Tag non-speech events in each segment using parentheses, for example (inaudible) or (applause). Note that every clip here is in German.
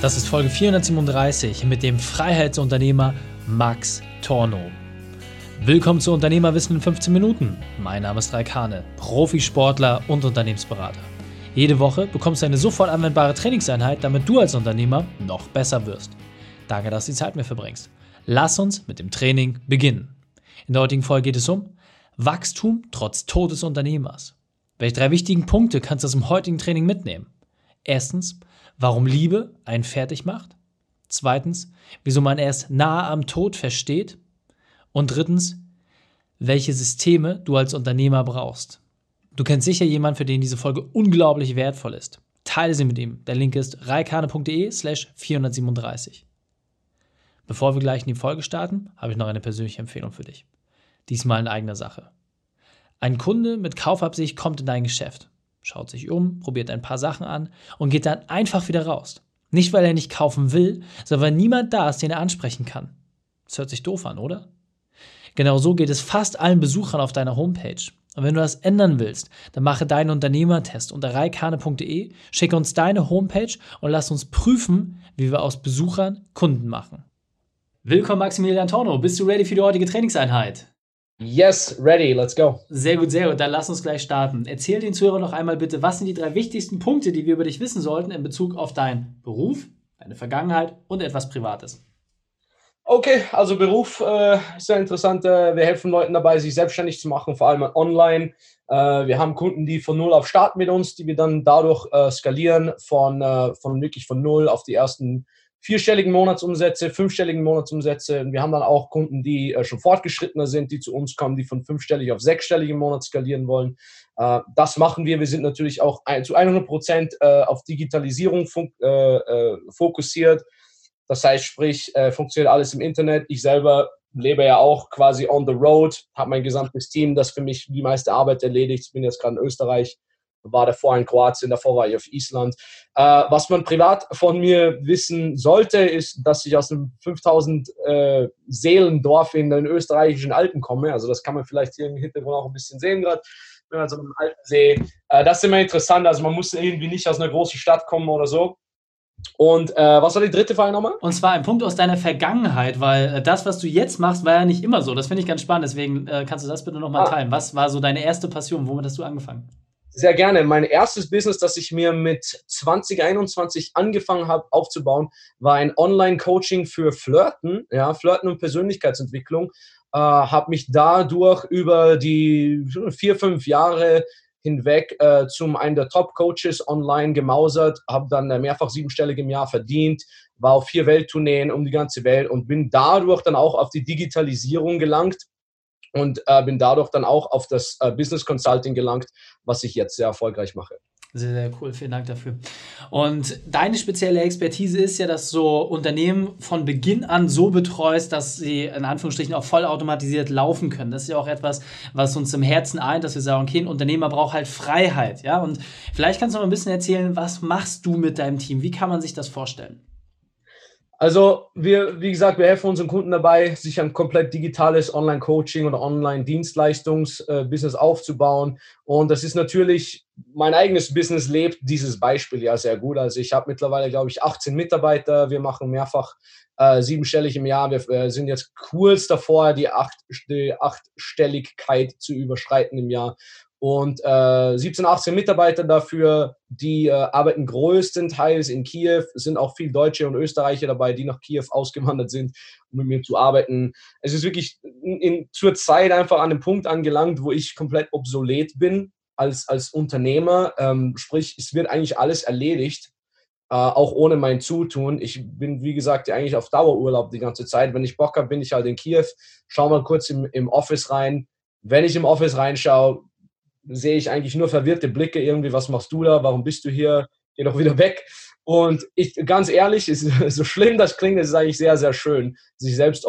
Das ist Folge 437 mit dem Freiheitsunternehmer Max Torno. Willkommen zu Unternehmerwissen in 15 Minuten. Mein Name ist Raikane, Profisportler und Unternehmensberater. Jede Woche bekommst du eine sofort anwendbare Trainingseinheit, damit du als Unternehmer noch besser wirst. Danke, dass du die Zeit mir verbringst. Lass uns mit dem Training beginnen. In der heutigen Folge geht es um Wachstum trotz Tod des Unternehmers. Welche drei wichtigen Punkte kannst du aus dem heutigen Training mitnehmen? Erstens, warum Liebe einen fertig macht. Zweitens, wieso man erst nahe am Tod versteht. Und drittens, welche Systeme du als Unternehmer brauchst. Du kennst sicher jemanden, für den diese Folge unglaublich wertvoll ist. Teile sie mit ihm. Der Link ist reikane.de slash 437. Bevor wir gleich in die Folge starten, habe ich noch eine persönliche Empfehlung für dich. Diesmal in eigener Sache. Ein Kunde mit Kaufabsicht kommt in dein Geschäft schaut sich um, probiert ein paar Sachen an und geht dann einfach wieder raus. Nicht, weil er nicht kaufen will, sondern weil niemand da ist, den er ansprechen kann. Das hört sich doof an, oder? Genau so geht es fast allen Besuchern auf deiner Homepage. Und wenn du das ändern willst, dann mache deinen Unternehmertest unter reikane.de, schicke uns deine Homepage und lass uns prüfen, wie wir aus Besuchern Kunden machen. Willkommen Maximilian Torno, bist du ready für die heutige Trainingseinheit? Yes, ready, let's go. Sehr gut, sehr gut. Dann lass uns gleich starten. Erzähl den Zuhörern noch einmal bitte, was sind die drei wichtigsten Punkte, die wir über dich wissen sollten in Bezug auf deinen Beruf, deine Vergangenheit und etwas Privates. Okay, also Beruf äh, ist sehr interessant. Äh, wir helfen Leuten dabei, sich selbstständig zu machen, vor allem online. Äh, wir haben Kunden, die von null auf starten mit uns, die wir dann dadurch äh, skalieren, von, äh, von wirklich von null auf die ersten vierstelligen Monatsumsätze, fünfstelligen Monatsumsätze. Und wir haben dann auch Kunden, die äh, schon fortgeschrittener sind, die zu uns kommen, die von fünfstellig auf sechsstellig im Monat skalieren wollen. Äh, das machen wir. Wir sind natürlich auch zu 100 Prozent äh, auf Digitalisierung fokussiert. Das heißt, sprich, funktioniert alles im Internet. Ich selber lebe ja auch quasi on the road, habe mein gesamtes Team, das für mich die meiste Arbeit erledigt. Ich bin jetzt gerade in Österreich war davor in Kroatien, davor war ich auf Island. Äh, was man privat von mir wissen sollte, ist, dass ich aus einem 5000 äh, Seelendorf in den österreichischen Alpen komme. Also das kann man vielleicht hier im Hintergrund auch ein bisschen sehen gerade. Also einem alten See. Äh, das ist immer interessant. Also man muss irgendwie nicht aus einer großen Stadt kommen oder so. Und äh, was war die dritte Frage nochmal? Und zwar ein Punkt aus deiner Vergangenheit, weil äh, das, was du jetzt machst, war ja nicht immer so. Das finde ich ganz spannend. Deswegen äh, kannst du das bitte nochmal ah. teilen. Was war so deine erste Passion? Womit hast du angefangen? Sehr gerne. Mein erstes Business, das ich mir mit 2021 angefangen habe aufzubauen, war ein Online-Coaching für Flirten, ja, Flirten und Persönlichkeitsentwicklung. Äh, habe mich dadurch über die vier, fünf Jahre hinweg äh, zum einen der Top-Coaches online gemausert, habe dann mehrfach siebenstellig im Jahr verdient, war auf vier Welttourneen um die ganze Welt und bin dadurch dann auch auf die Digitalisierung gelangt und äh, bin dadurch dann auch auf das äh, Business Consulting gelangt, was ich jetzt sehr erfolgreich mache. Sehr, sehr cool. Vielen Dank dafür. Und deine spezielle Expertise ist ja, dass du Unternehmen von Beginn an so betreust, dass sie in Anführungsstrichen auch vollautomatisiert laufen können. Das ist ja auch etwas, was uns im Herzen eint, dass wir sagen, okay, ein Unternehmer braucht halt Freiheit. Ja? Und vielleicht kannst du noch ein bisschen erzählen, was machst du mit deinem Team? Wie kann man sich das vorstellen? Also wir, wie gesagt, wir helfen unseren Kunden dabei, sich ein komplett digitales Online-Coaching oder Online-Dienstleistungs-Business aufzubauen. Und das ist natürlich, mein eigenes Business lebt dieses Beispiel ja sehr gut. Also ich habe mittlerweile, glaube ich, 18 Mitarbeiter. Wir machen mehrfach äh, siebenstellig im Jahr. Wir äh, sind jetzt kurz davor, die, acht, die Achtstelligkeit zu überschreiten im Jahr und äh, 17, 18 Mitarbeiter dafür, die äh, arbeiten größtenteils in Kiew. Es sind auch viele Deutsche und Österreicher dabei, die nach Kiew ausgewandert sind, um mit mir zu arbeiten. Es ist wirklich in, in, zur Zeit einfach an dem Punkt angelangt, wo ich komplett obsolet bin als, als Unternehmer. Ähm, sprich, es wird eigentlich alles erledigt, äh, auch ohne mein Zutun. Ich bin, wie gesagt, eigentlich auf Dauerurlaub die ganze Zeit. Wenn ich Bock habe, bin ich halt in Kiew, schau mal kurz im, im Office rein. Wenn ich im Office reinschaue, sehe ich eigentlich nur verwirrte Blicke irgendwie, was machst du da, warum bist du hier, geh doch wieder weg. Und ich, ganz ehrlich, ist, (laughs) so schlimm das klingt, ist eigentlich sehr, sehr schön, sich selbst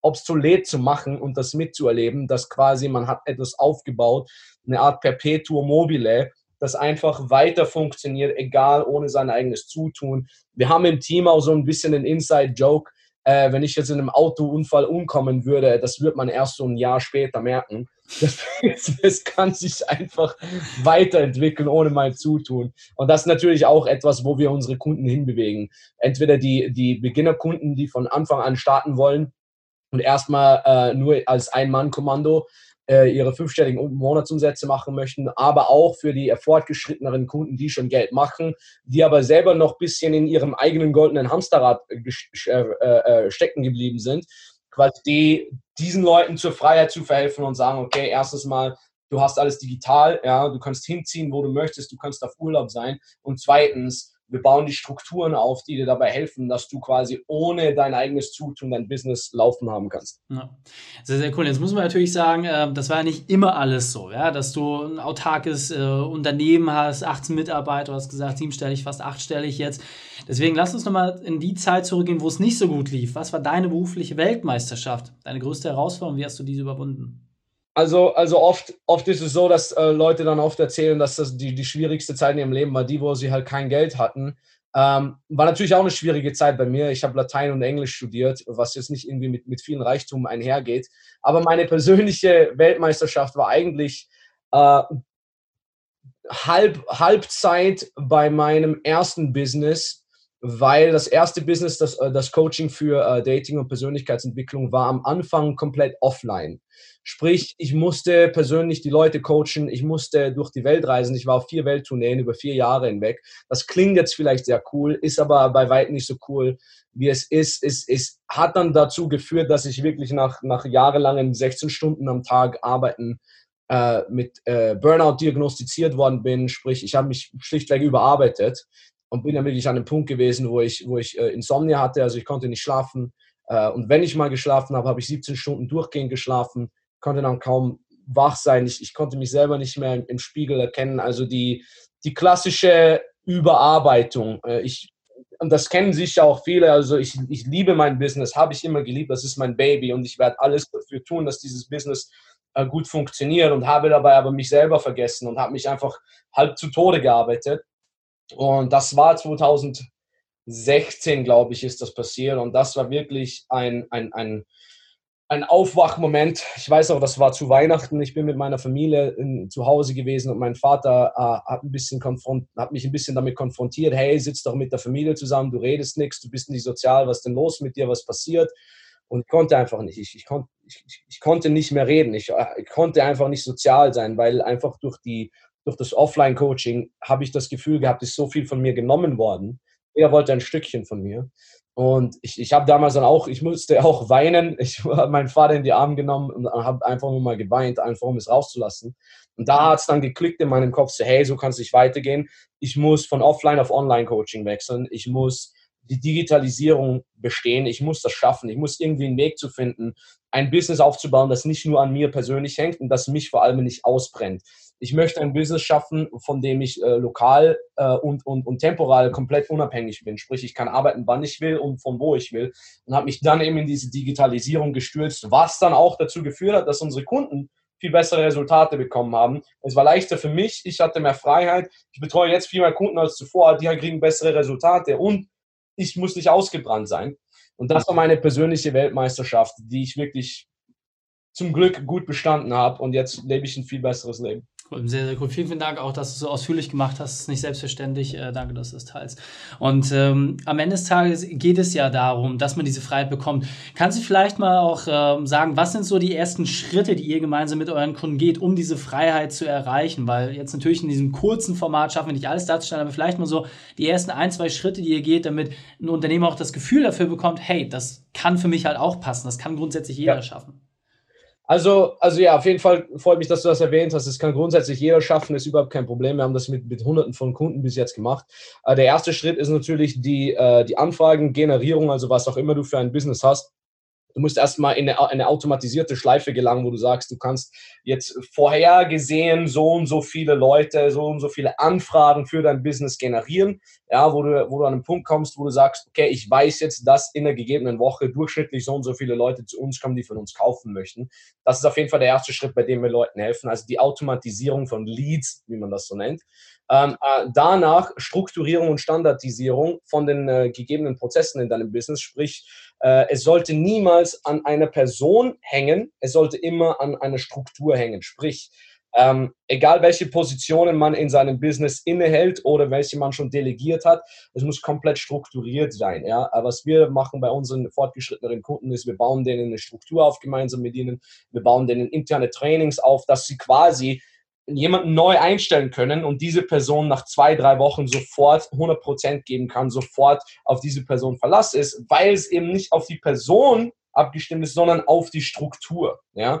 obsolet zu machen und das mitzuerleben, dass quasi man hat etwas aufgebaut, eine Art Perpetuum mobile, das einfach weiter funktioniert, egal ohne sein eigenes Zutun. Wir haben im Team auch so ein bisschen den Inside-Joke, äh, wenn ich jetzt in einem Autounfall umkommen würde, das wird man erst so ein Jahr später merken. (laughs) Das, das kann sich einfach weiterentwickeln ohne mein Zutun. Und das ist natürlich auch etwas, wo wir unsere Kunden hinbewegen. Entweder die, die Beginnerkunden, die von Anfang an starten wollen und erstmal äh, nur als Ein-Mann-Kommando äh, ihre fünfstelligen Monatsumsätze machen möchten, aber auch für die fortgeschritteneren Kunden, die schon Geld machen, die aber selber noch ein bisschen in ihrem eigenen goldenen Hamsterrad äh, äh, stecken geblieben sind, quasi die, diesen Leuten zur Freiheit zu verhelfen und sagen, okay, erstes Mal, du hast alles digital, ja, du kannst hinziehen, wo du möchtest, du kannst auf Urlaub sein. Und zweitens, wir bauen die Strukturen auf, die dir dabei helfen, dass du quasi ohne dein eigenes Zutun dein Business laufen haben kannst. Ja. Sehr, sehr cool. Jetzt muss man natürlich sagen, äh, das war ja nicht immer alles so, ja, dass du ein autarkes äh, Unternehmen hast, 18 Mitarbeiter, du hast gesagt, siebenstellig, fast achtstellig jetzt. Deswegen lass uns nochmal in die Zeit zurückgehen, wo es nicht so gut lief. Was war deine berufliche Weltmeisterschaft? Deine größte Herausforderung? Wie hast du diese überwunden? Also, also oft, oft ist es so, dass äh, Leute dann oft erzählen, dass das die, die schwierigste Zeit in ihrem Leben war, die, wo sie halt kein Geld hatten. Ähm, war natürlich auch eine schwierige Zeit bei mir. Ich habe Latein und Englisch studiert, was jetzt nicht irgendwie mit, mit vielen Reichtum einhergeht. Aber meine persönliche Weltmeisterschaft war eigentlich äh, halb, Halbzeit bei meinem ersten Business, weil das erste Business, das, äh, das Coaching für äh, Dating und Persönlichkeitsentwicklung war am Anfang komplett offline. Sprich, ich musste persönlich die Leute coachen, ich musste durch die Welt reisen. Ich war auf vier Welttourneen über vier Jahre hinweg. Das klingt jetzt vielleicht sehr cool, ist aber bei weitem nicht so cool, wie es ist. Es, es hat dann dazu geführt, dass ich wirklich nach, nach jahrelangen 16 Stunden am Tag arbeiten äh, mit Burnout diagnostiziert worden bin. Sprich, ich habe mich schlichtweg überarbeitet und bin dann wirklich an einem Punkt gewesen, wo ich, wo ich äh, Insomnia hatte, also ich konnte nicht schlafen. Äh, und wenn ich mal geschlafen habe, habe ich 17 Stunden durchgehend geschlafen konnte dann kaum wach sein. Ich, ich konnte mich selber nicht mehr im, im Spiegel erkennen. Also die, die klassische Überarbeitung. Äh, ich, und das kennen sicher auch viele. Also ich, ich liebe mein Business, habe ich immer geliebt. Das ist mein Baby und ich werde alles dafür tun, dass dieses Business äh, gut funktioniert und habe dabei aber mich selber vergessen und habe mich einfach halb zu Tode gearbeitet. Und das war 2016, glaube ich, ist das passiert. Und das war wirklich ein, ein, ein ein Aufwachmoment. Ich weiß auch, das war zu Weihnachten. Ich bin mit meiner Familie in, zu Hause gewesen und mein Vater äh, hat, ein bisschen hat mich ein bisschen damit konfrontiert. Hey, sitz doch mit der Familie zusammen, du redest nichts, du bist nicht sozial, was ist denn los mit dir, was passiert? Und ich konnte einfach nicht. Ich, ich, kon, ich, ich konnte nicht mehr reden. Ich, äh, ich, konnte einfach nicht sozial sein, weil einfach durch, die, durch das Offline-Coaching habe ich das Gefühl gehabt, ist so viel von mir genommen worden. Er wollte ein Stückchen von mir. Und ich, ich habe damals dann auch, ich musste auch weinen. Ich (laughs) habe meinen Vater in die Arme genommen und habe einfach nur mal geweint, einfach um es rauszulassen. Und da hat es dann geklickt in meinem Kopf, so, hey, so kann es nicht weitergehen. Ich muss von Offline auf Online-Coaching wechseln. Ich muss die Digitalisierung bestehen. Ich muss das schaffen. Ich muss irgendwie einen Weg zu finden, ein Business aufzubauen, das nicht nur an mir persönlich hängt und das mich vor allem nicht ausbrennt ich möchte ein Business schaffen, von dem ich äh, lokal äh, und, und, und temporal komplett unabhängig bin. Sprich, ich kann arbeiten, wann ich will und von wo ich will. Und habe mich dann eben in diese Digitalisierung gestürzt, was dann auch dazu geführt hat, dass unsere Kunden viel bessere Resultate bekommen haben. Es war leichter für mich, ich hatte mehr Freiheit. Ich betreue jetzt viel mehr Kunden als zuvor, die kriegen bessere Resultate und ich muss nicht ausgebrannt sein. Und das war meine persönliche Weltmeisterschaft, die ich wirklich zum Glück gut bestanden habe und jetzt lebe ich ein viel besseres Leben. Cool, sehr, sehr cool. Vielen, vielen Dank auch, dass du es so ausführlich gemacht hast. Das ist nicht selbstverständlich. Äh, danke, dass du es teilst. Und ähm, am Ende des Tages geht es ja darum, dass man diese Freiheit bekommt. Kannst du vielleicht mal auch ähm, sagen, was sind so die ersten Schritte, die ihr gemeinsam mit euren Kunden geht, um diese Freiheit zu erreichen? Weil jetzt natürlich in diesem kurzen Format schaffen wir nicht alles darzustellen, aber vielleicht mal so die ersten ein, zwei Schritte, die ihr geht, damit ein Unternehmer auch das Gefühl dafür bekommt, hey, das kann für mich halt auch passen. Das kann grundsätzlich jeder ja. schaffen. Also, also ja, auf jeden Fall freut mich, dass du das erwähnt hast. Das kann grundsätzlich jeder schaffen, ist überhaupt kein Problem. Wir haben das mit, mit Hunderten von Kunden bis jetzt gemacht. Äh, der erste Schritt ist natürlich die, äh, die Anfragengenerierung, also was auch immer du für ein Business hast. Du musst erstmal in eine, eine automatisierte Schleife gelangen, wo du sagst, du kannst jetzt vorhergesehen so und so viele Leute, so und so viele Anfragen für dein Business generieren, ja, wo du, wo du an einen Punkt kommst, wo du sagst, okay, ich weiß jetzt, dass in der gegebenen Woche durchschnittlich so und so viele Leute zu uns kommen, die von uns kaufen möchten. Das ist auf jeden Fall der erste Schritt, bei dem wir Leuten helfen, also die Automatisierung von Leads, wie man das so nennt. Ähm, äh, danach Strukturierung und Standardisierung von den äh, gegebenen Prozessen in deinem Business, sprich, äh, es sollte niemals an einer Person hängen, es sollte immer an einer Struktur hängen, sprich, ähm, egal welche Positionen man in seinem Business innehält oder welche man schon delegiert hat, es muss komplett strukturiert sein. Ja? Was wir machen bei unseren fortgeschrittenen Kunden ist, wir bauen denen eine Struktur auf gemeinsam mit ihnen, wir bauen denen interne Trainings auf, dass sie quasi jemanden neu einstellen können und diese Person nach zwei, drei Wochen sofort 100% geben kann, sofort auf diese Person Verlass ist, weil es eben nicht auf die Person abgestimmt ist, sondern auf die Struktur. Ja?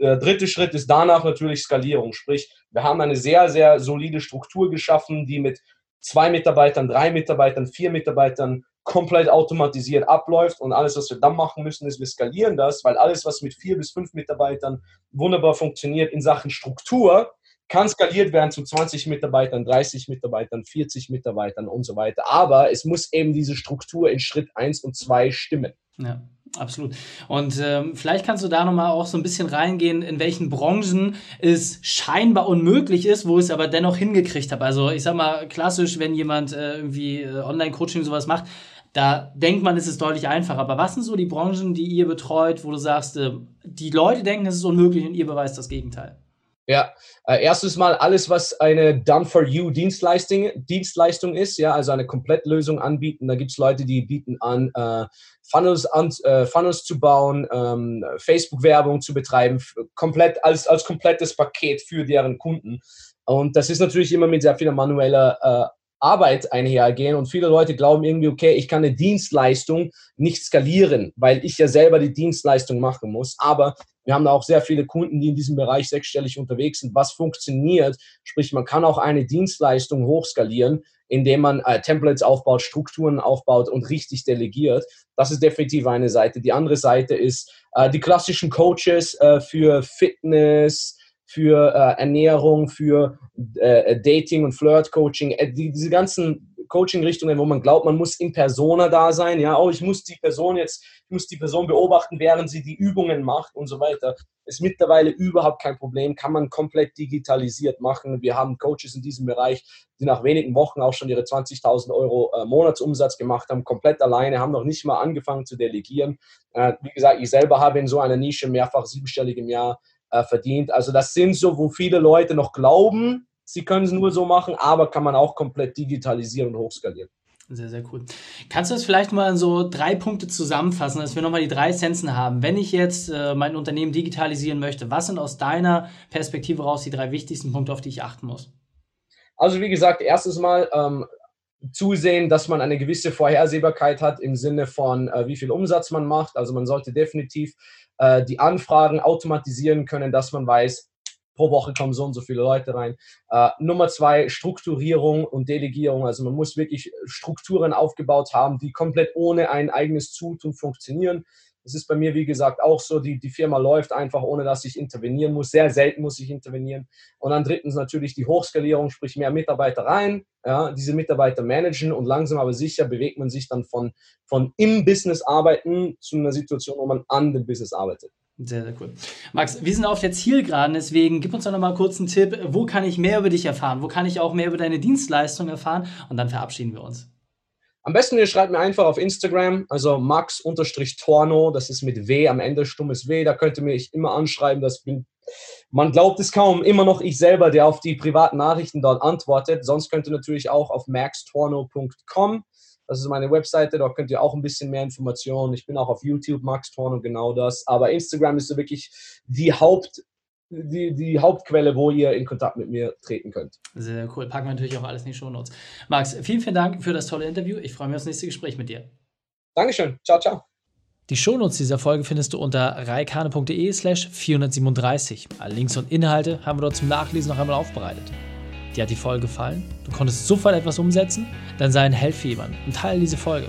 Der dritte Schritt ist danach natürlich Skalierung, sprich, wir haben eine sehr, sehr solide Struktur geschaffen, die mit zwei Mitarbeitern, drei Mitarbeitern, vier Mitarbeitern komplett automatisiert abläuft und alles, was wir dann machen müssen, ist, wir skalieren das, weil alles, was mit vier bis fünf Mitarbeitern wunderbar funktioniert in Sachen Struktur, kann skaliert werden zu 20 Mitarbeitern, 30 Mitarbeitern, 40 Mitarbeitern und so weiter. Aber es muss eben diese Struktur in Schritt 1 und 2 stimmen. Ja. Absolut. Und ähm, vielleicht kannst du da nochmal auch so ein bisschen reingehen, in welchen Branchen es scheinbar unmöglich ist, wo ich es aber dennoch hingekriegt habe. Also ich sag mal, klassisch, wenn jemand äh, irgendwie äh, Online-Coaching sowas macht, da denkt man, es ist deutlich einfacher. Aber was sind so die Branchen, die ihr betreut, wo du sagst, äh, die Leute denken, es ist unmöglich und ihr beweist das Gegenteil? Ja, äh, erstes Mal alles, was eine Done-for-You-Dienstleistung Dienstleistung ist, ja, also eine Komplettlösung anbieten. Da gibt es Leute, die bieten an, äh, Funnels, an, äh, Funnels zu bauen, ähm, Facebook-Werbung zu betreiben, komplett als, als komplettes Paket für deren Kunden. Und das ist natürlich immer mit sehr viel manueller äh, Arbeit einhergehen und viele Leute glauben irgendwie, okay, ich kann eine Dienstleistung nicht skalieren, weil ich ja selber die Dienstleistung machen muss. Aber wir haben da auch sehr viele Kunden, die in diesem Bereich sechsstellig unterwegs sind, was funktioniert. Sprich, man kann auch eine Dienstleistung hochskalieren, indem man äh, Templates aufbaut, Strukturen aufbaut und richtig delegiert. Das ist definitiv eine Seite. Die andere Seite ist äh, die klassischen Coaches äh, für Fitness, für äh, Ernährung, für äh, Dating und Flirt-Coaching, äh, die, diese ganzen Coaching-Richtungen, wo man glaubt, man muss in Persona da sein, ja, oh, ich muss die Person jetzt, ich muss die Person beobachten, während sie die Übungen macht und so weiter, ist mittlerweile überhaupt kein Problem, kann man komplett digitalisiert machen. Wir haben Coaches in diesem Bereich, die nach wenigen Wochen auch schon ihre 20.000 Euro äh, Monatsumsatz gemacht haben, komplett alleine, haben noch nicht mal angefangen zu delegieren. Äh, wie gesagt, ich selber habe in so einer Nische mehrfach siebenstellig im Jahr äh, verdient. Also das sind so, wo viele Leute noch glauben, sie können es nur so machen, aber kann man auch komplett digitalisieren und hochskalieren. Sehr, sehr cool. Kannst du das vielleicht mal in so drei Punkte zusammenfassen, dass wir nochmal die drei Essenzen haben? Wenn ich jetzt äh, mein Unternehmen digitalisieren möchte, was sind aus deiner Perspektive raus die drei wichtigsten Punkte, auf die ich achten muss? Also wie gesagt, erstes Mal ähm, zusehen, dass man eine gewisse Vorhersehbarkeit hat im Sinne von, äh, wie viel Umsatz man macht. Also man sollte definitiv äh, die Anfragen automatisieren können, dass man weiß, pro Woche kommen so und so viele Leute rein. Äh, Nummer zwei, Strukturierung und Delegierung. Also man muss wirklich Strukturen aufgebaut haben, die komplett ohne ein eigenes Zutun funktionieren. Das ist bei mir, wie gesagt, auch so. Die, die Firma läuft einfach, ohne dass ich intervenieren muss. Sehr selten muss ich intervenieren. Und dann drittens natürlich die Hochskalierung, sprich mehr Mitarbeiter rein, ja, diese Mitarbeiter managen und langsam aber sicher bewegt man sich dann von, von im Business arbeiten zu einer Situation, wo man an dem Business arbeitet. Sehr, sehr cool. Max, wir sind auf der Zielgeraden, deswegen gib uns doch noch mal kurz einen Tipp. Wo kann ich mehr über dich erfahren? Wo kann ich auch mehr über deine Dienstleistung erfahren? Und dann verabschieden wir uns. Am besten ihr schreibt mir einfach auf Instagram, also max-torno, das ist mit W am Ende, stummes W, da könnt ihr mich immer anschreiben, das bin, man glaubt es kaum, immer noch ich selber, der auf die privaten Nachrichten dort antwortet. Sonst könnt ihr natürlich auch auf maxtorno.com, das ist meine Webseite, dort könnt ihr auch ein bisschen mehr Informationen. Ich bin auch auf YouTube, Max Torno, genau das. Aber Instagram ist so wirklich die Haupt, die, die Hauptquelle, wo ihr in Kontakt mit mir treten könnt. Sehr, cool. Packen wir natürlich auch alles in die Show Notes. Max, vielen, vielen Dank für das tolle Interview. Ich freue mich auf das nächste Gespräch mit dir. Dankeschön. Ciao, ciao. Die Shownotes dieser Folge findest du unter reikane.de slash 437. Alle Links und Inhalte haben wir dort zum Nachlesen noch einmal aufbereitet. Dir hat die Folge gefallen? Du konntest sofort etwas umsetzen? Dann sei ein Held für jemanden und teile diese Folge.